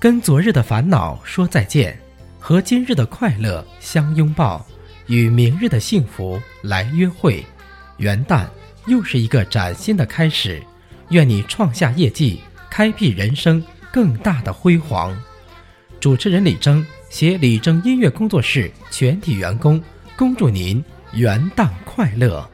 跟昨日的烦恼说再见和今日的快乐相拥抱与明日的幸福来约会。元旦又是一个崭新的开始愿你创下业绩开辟人生更大的辉煌。主持人李征携李征音乐工作室全体员工恭祝您元旦快乐。